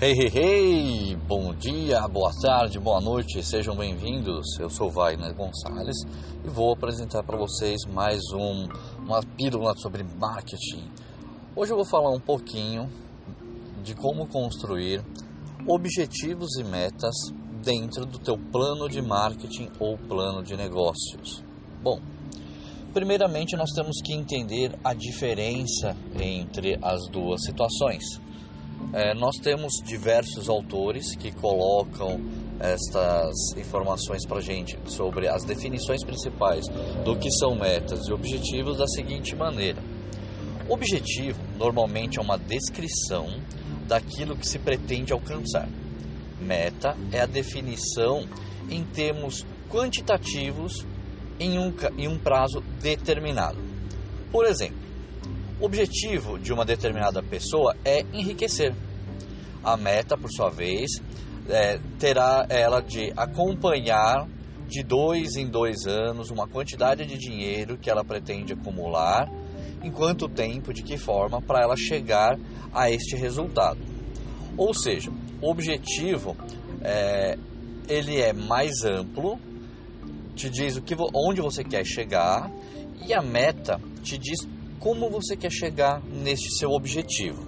Hey, hey, hey! Bom dia, boa tarde, boa noite, sejam bem-vindos. Eu sou Wagner Gonçalves e vou apresentar para vocês mais um, uma pílula sobre marketing. Hoje eu vou falar um pouquinho de como construir objetivos e metas dentro do teu plano de marketing ou plano de negócios. Bom, primeiramente nós temos que entender a diferença entre as duas situações. É, nós temos diversos autores que colocam estas informações para gente sobre as definições principais do que são metas e objetivos da seguinte maneira: objetivo normalmente é uma descrição daquilo que se pretende alcançar. Meta é a definição em termos quantitativos em um, em um prazo determinado. Por exemplo, o objetivo de uma determinada pessoa é enriquecer. A meta, por sua vez, é, terá ela de acompanhar de dois em dois anos uma quantidade de dinheiro que ela pretende acumular, em quanto tempo, de que forma, para ela chegar a este resultado. Ou seja, o objetivo é, ele é mais amplo, te diz o que, onde você quer chegar e a meta te diz como você quer chegar neste seu objetivo.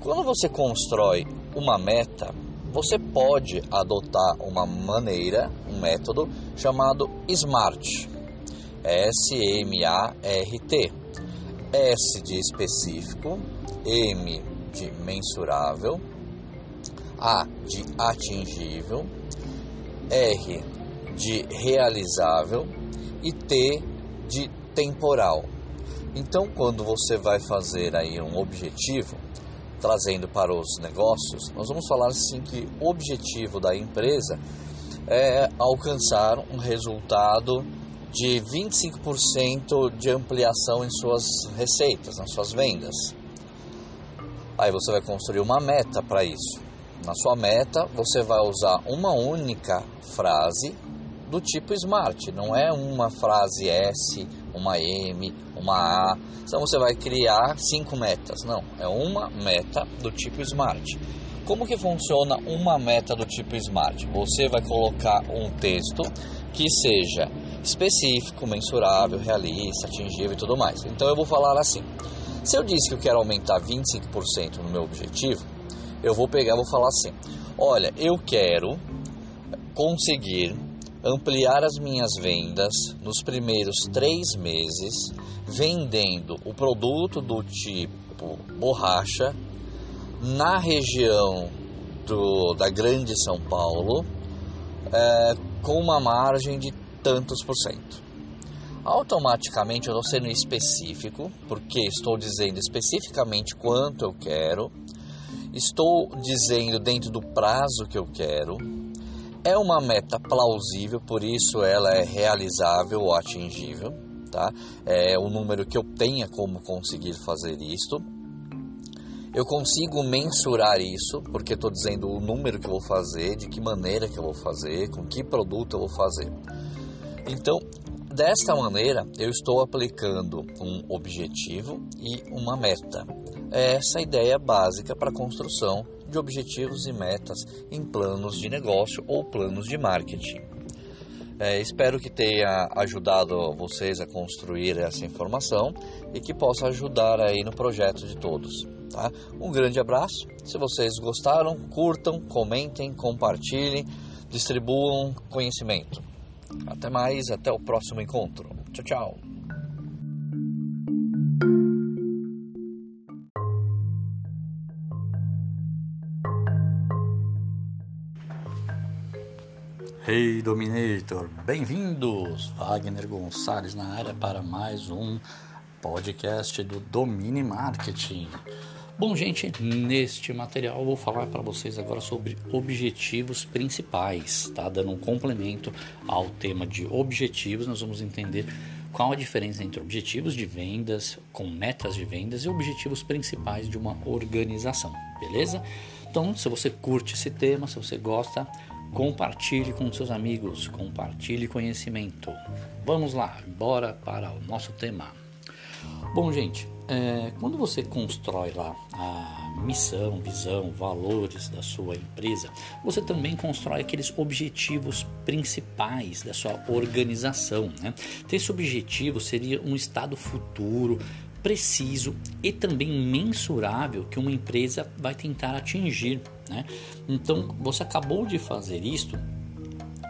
Quando você constrói uma meta, você pode adotar uma maneira, um método chamado SMART. S-M-A-R-T. S de específico, M de mensurável, A de atingível, R de realizável e T de temporal. Então, quando você vai fazer aí um objetivo, trazendo para os negócios, nós vamos falar assim que o objetivo da empresa é alcançar um resultado de 25% de ampliação em suas receitas, nas suas vendas. Aí você vai construir uma meta para isso. Na sua meta, você vai usar uma única frase do tipo SMART, não é uma frase S, uma M, uma A. Então você vai criar cinco metas. Não, é uma meta do tipo SMART. Como que funciona uma meta do tipo SMART? Você vai colocar um texto que seja específico, mensurável, realista, atingível e tudo mais. Então eu vou falar assim: se eu disse que eu quero aumentar 25% no meu objetivo, eu vou pegar, vou falar assim: olha, eu quero conseguir ampliar as minhas vendas nos primeiros três meses, vendendo o produto do tipo borracha na região do, da Grande São Paulo é, com uma margem de tantos por cento. Automaticamente eu estou sendo específico, porque estou dizendo especificamente quanto eu quero, estou dizendo dentro do prazo que eu quero, é uma meta plausível, por isso ela é realizável ou atingível, tá? É o número que eu tenha como conseguir fazer isto. Eu consigo mensurar isso, porque estou dizendo o número que eu vou fazer, de que maneira que eu vou fazer, com que produto eu vou fazer. Então, desta maneira, eu estou aplicando um objetivo e uma meta. É essa a ideia básica para a construção de objetivos e metas em planos de negócio ou planos de marketing. É, espero que tenha ajudado vocês a construir essa informação e que possa ajudar aí no projeto de todos. Tá? Um grande abraço. Se vocês gostaram, curtam, comentem, compartilhem, distribuam conhecimento. Até mais, até o próximo encontro. Tchau, tchau. Hey Dominator, bem-vindos! Wagner Gonçalves na área para mais um podcast do Domine Marketing. Bom, gente, neste material vou falar para vocês agora sobre objetivos principais, tá? Dando um complemento ao tema de objetivos, nós vamos entender qual a diferença entre objetivos de vendas, com metas de vendas e objetivos principais de uma organização, beleza? Então, se você curte esse tema, se você gosta, Compartilhe com seus amigos, compartilhe conhecimento. Vamos lá, bora para o nosso tema. Bom, gente, é, quando você constrói lá a missão, visão, valores da sua empresa, você também constrói aqueles objetivos principais da sua organização. Né? Então, esse objetivo seria um estado futuro preciso e também mensurável que uma empresa vai tentar atingir. Né? Então, você acabou de fazer isto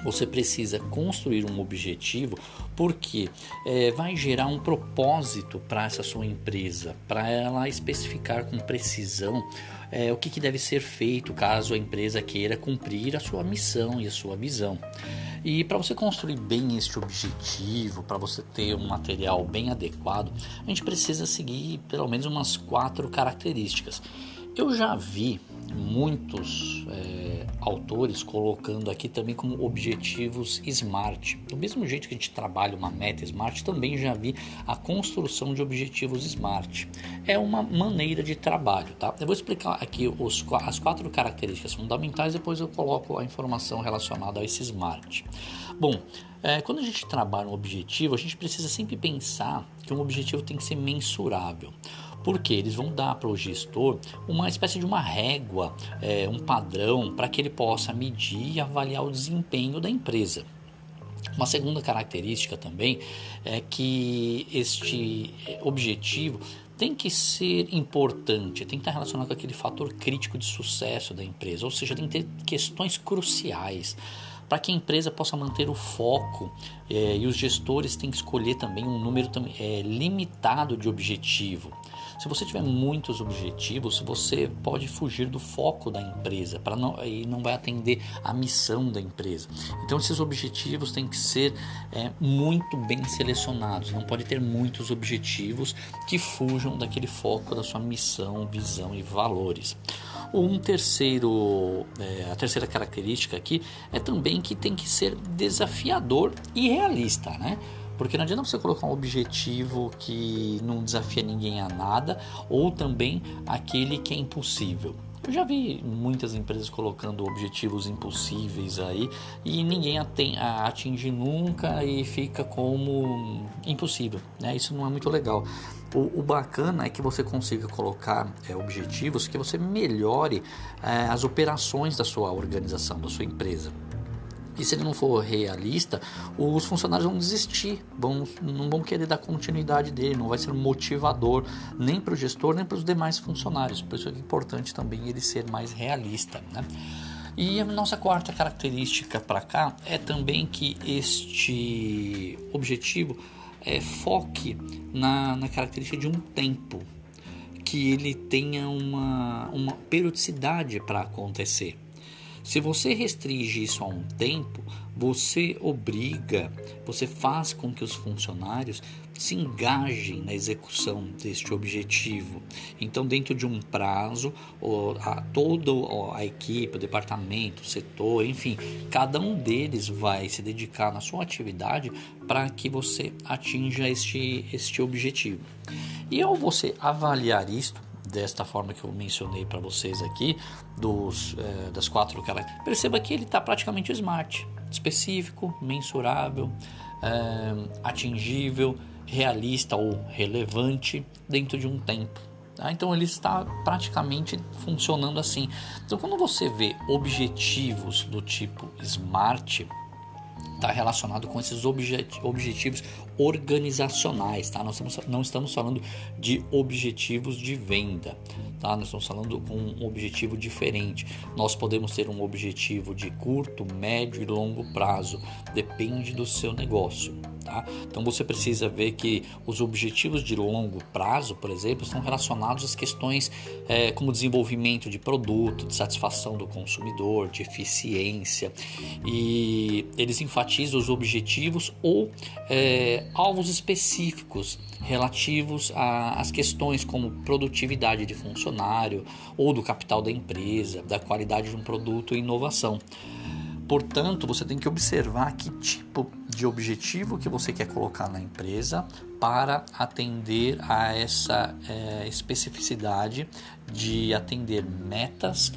você precisa construir um objetivo porque é, vai gerar um propósito para essa sua empresa, para ela especificar com precisão é, o que, que deve ser feito caso a empresa queira cumprir a sua missão e a sua visão. E para você construir bem este objetivo, para você ter um material bem adequado, a gente precisa seguir pelo menos umas quatro características. Eu já vi muitos é, autores colocando aqui também como objetivos SMART. Do mesmo jeito que a gente trabalha uma meta SMART, também já vi a construção de objetivos SMART. É uma maneira de trabalho, tá? Eu vou explicar aqui os, as quatro características fundamentais, depois eu coloco a informação relacionada a esse SMART. Bom, é, quando a gente trabalha um objetivo, a gente precisa sempre pensar que um objetivo tem que ser mensurável porque eles vão dar para o gestor uma espécie de uma régua, é, um padrão para que ele possa medir e avaliar o desempenho da empresa. Uma segunda característica também é que este objetivo tem que ser importante, tem que estar relacionado com aquele fator crítico de sucesso da empresa, ou seja, tem que ter questões cruciais para que a empresa possa manter o foco é, e os gestores têm que escolher também um número é, limitado de objetivo. Se você tiver muitos objetivos, você pode fugir do foco da empresa para não, e não vai atender a missão da empresa. Então esses objetivos têm que ser é, muito bem selecionados. Não pode ter muitos objetivos que fujam daquele foco da sua missão, visão e valores. Um terceiro, é, a terceira característica aqui é também que tem que ser desafiador e realista, né? Porque não adianta você colocar um objetivo que não desafia ninguém a nada ou também aquele que é impossível. Eu já vi muitas empresas colocando objetivos impossíveis aí e ninguém atinge nunca e fica como impossível. Né? Isso não é muito legal. O, o bacana é que você consiga colocar é, objetivos que você melhore é, as operações da sua organização, da sua empresa. E se ele não for realista, os funcionários vão desistir, vão, não vão querer dar continuidade dele, não vai ser motivador nem para o gestor, nem para os demais funcionários. Por isso é importante também ele ser mais realista. Né? E a nossa quarta característica para cá é também que este objetivo é, foque na, na característica de um tempo, que ele tenha uma, uma periodicidade para acontecer. Se você restringe isso a um tempo, você obriga, você faz com que os funcionários se engajem na execução deste objetivo. Então, dentro de um prazo, toda a equipe, o departamento, o setor, enfim, cada um deles vai se dedicar na sua atividade para que você atinja este, este objetivo. E ao você avaliar isto, desta forma que eu mencionei para vocês aqui, dos, é, das quatro características, perceba que ele está praticamente smart, específico, mensurável, é, atingível, realista ou relevante dentro de um tempo. Tá? Então ele está praticamente funcionando assim. Então quando você vê objetivos do tipo smart, está relacionado com esses objetivos organizacionais, tá? Nós estamos, não estamos falando de objetivos de venda, tá? Nós estamos falando com um objetivo diferente. Nós podemos ter um objetivo de curto, médio e longo prazo, depende do seu negócio. Tá? Então você precisa ver que os objetivos de longo prazo, por exemplo, estão relacionados às questões é, como desenvolvimento de produto, de satisfação do consumidor, de eficiência, e eles enfatizam os objetivos ou é, alvos específicos relativos às questões como produtividade de funcionário ou do capital da empresa, da qualidade de um produto e inovação. Portanto, você tem que observar que tipo de objetivo que você quer colocar na empresa para atender a essa é, especificidade de atender metas,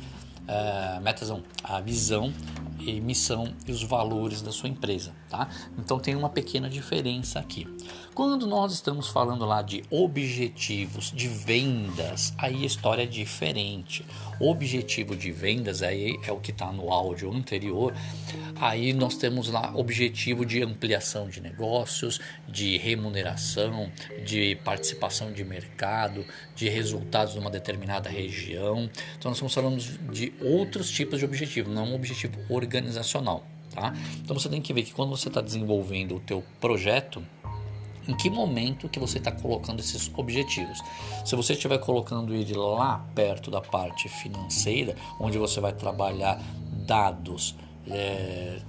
é, metas não, a visão e missão e os valores da sua empresa. Tá? Então tem uma pequena diferença aqui. Quando nós estamos falando lá de objetivos de vendas, aí a história é diferente. Objetivo de vendas aí é o que está no áudio anterior. Aí nós temos lá objetivo de ampliação de negócios, de remuneração, de participação de mercado, de resultados numa determinada região. Então nós estamos falando de outros tipos de objetivo, não um objetivo organizacional. Tá? Então você tem que ver que quando você está desenvolvendo o teu projeto, em que momento que você está colocando esses objetivos. Se você estiver colocando ele lá perto da parte financeira, onde você vai trabalhar dados é,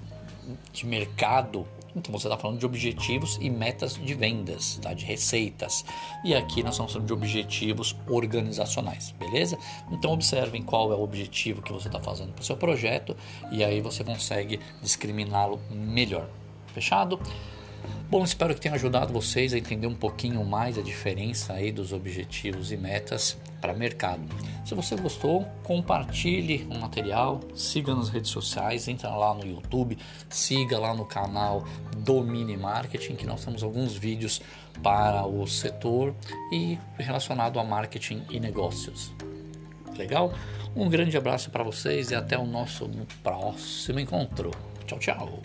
de mercado, então você está falando de objetivos e metas de vendas, tá? de receitas. E aqui nós estamos falando de objetivos organizacionais, beleza? Então observem qual é o objetivo que você está fazendo para o seu projeto e aí você consegue discriminá-lo melhor. Fechado? Bom, espero que tenha ajudado vocês a entender um pouquinho mais a diferença aí dos objetivos e metas para mercado. Se você gostou, compartilhe o material, siga nas redes sociais, entra lá no YouTube, siga lá no canal Domine Marketing, que nós temos alguns vídeos para o setor e relacionado a marketing e negócios. Legal? Um grande abraço para vocês e até o nosso próximo encontro. Tchau, tchau.